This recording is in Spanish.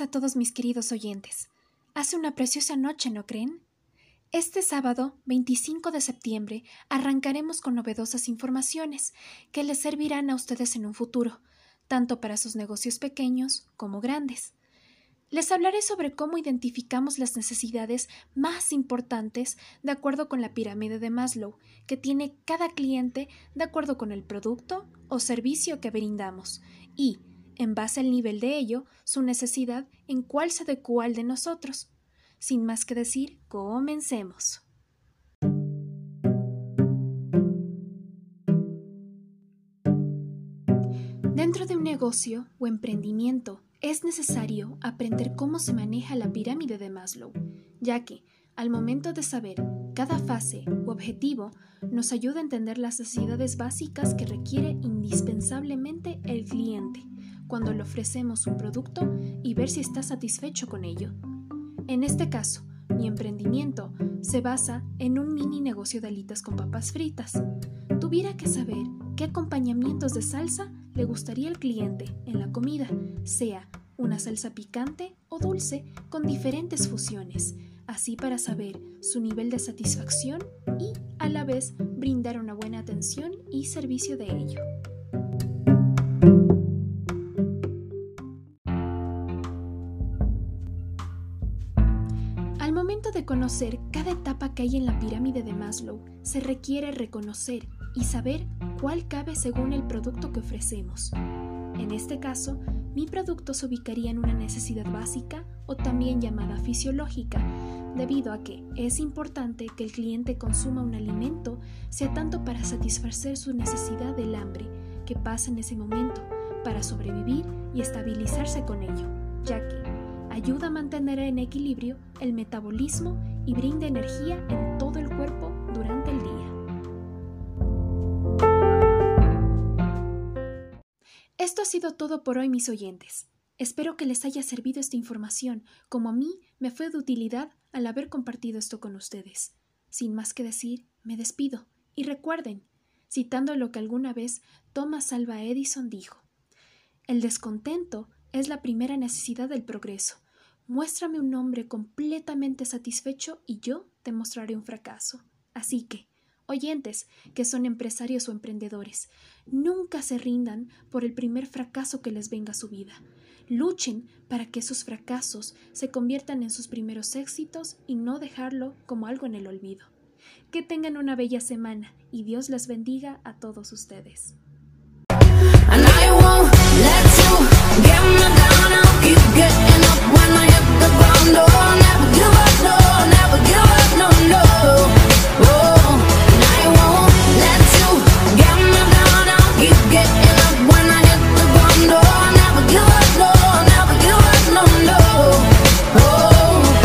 a todos mis queridos oyentes. Hace una preciosa noche, ¿no creen? Este sábado, 25 de septiembre, arrancaremos con novedosas informaciones que les servirán a ustedes en un futuro, tanto para sus negocios pequeños como grandes. Les hablaré sobre cómo identificamos las necesidades más importantes de acuerdo con la pirámide de Maslow que tiene cada cliente de acuerdo con el producto o servicio que brindamos y, en base al nivel de ello, su necesidad en cuál se adecua al de nosotros. Sin más que decir, comencemos. Dentro de un negocio o emprendimiento es necesario aprender cómo se maneja la pirámide de Maslow, ya que, al momento de saber cada fase u objetivo, nos ayuda a entender las necesidades básicas que requiere indispensablemente el cliente cuando le ofrecemos un producto y ver si está satisfecho con ello. En este caso, mi emprendimiento se basa en un mini negocio de alitas con papas fritas. Tuviera que saber qué acompañamientos de salsa le gustaría al cliente en la comida, sea una salsa picante o dulce con diferentes fusiones, así para saber su nivel de satisfacción y a la vez brindar una buena atención y servicio de ello. Al momento de conocer cada etapa que hay en la pirámide de Maslow, se requiere reconocer y saber cuál cabe según el producto que ofrecemos. En este caso, mi producto se ubicaría en una necesidad básica o también llamada fisiológica, debido a que es importante que el cliente consuma un alimento, sea tanto para satisfacer su necesidad del hambre que pasa en ese momento, para sobrevivir y estabilizarse con ello, ya que ayuda a mantener en equilibrio el metabolismo y brinda energía en todo el cuerpo durante el día. Esto ha sido todo por hoy, mis oyentes. Espero que les haya servido esta información, como a mí me fue de utilidad al haber compartido esto con ustedes. Sin más que decir, me despido. Y recuerden, citando lo que alguna vez Thomas Alva Edison dijo, el descontento es la primera necesidad del progreso. Muéstrame un hombre completamente satisfecho y yo te mostraré un fracaso. Así que, oyentes que son empresarios o emprendedores, nunca se rindan por el primer fracaso que les venga a su vida. Luchen para que esos fracasos se conviertan en sus primeros éxitos y no dejarlo como algo en el olvido. Que tengan una bella semana y Dios les bendiga a todos ustedes.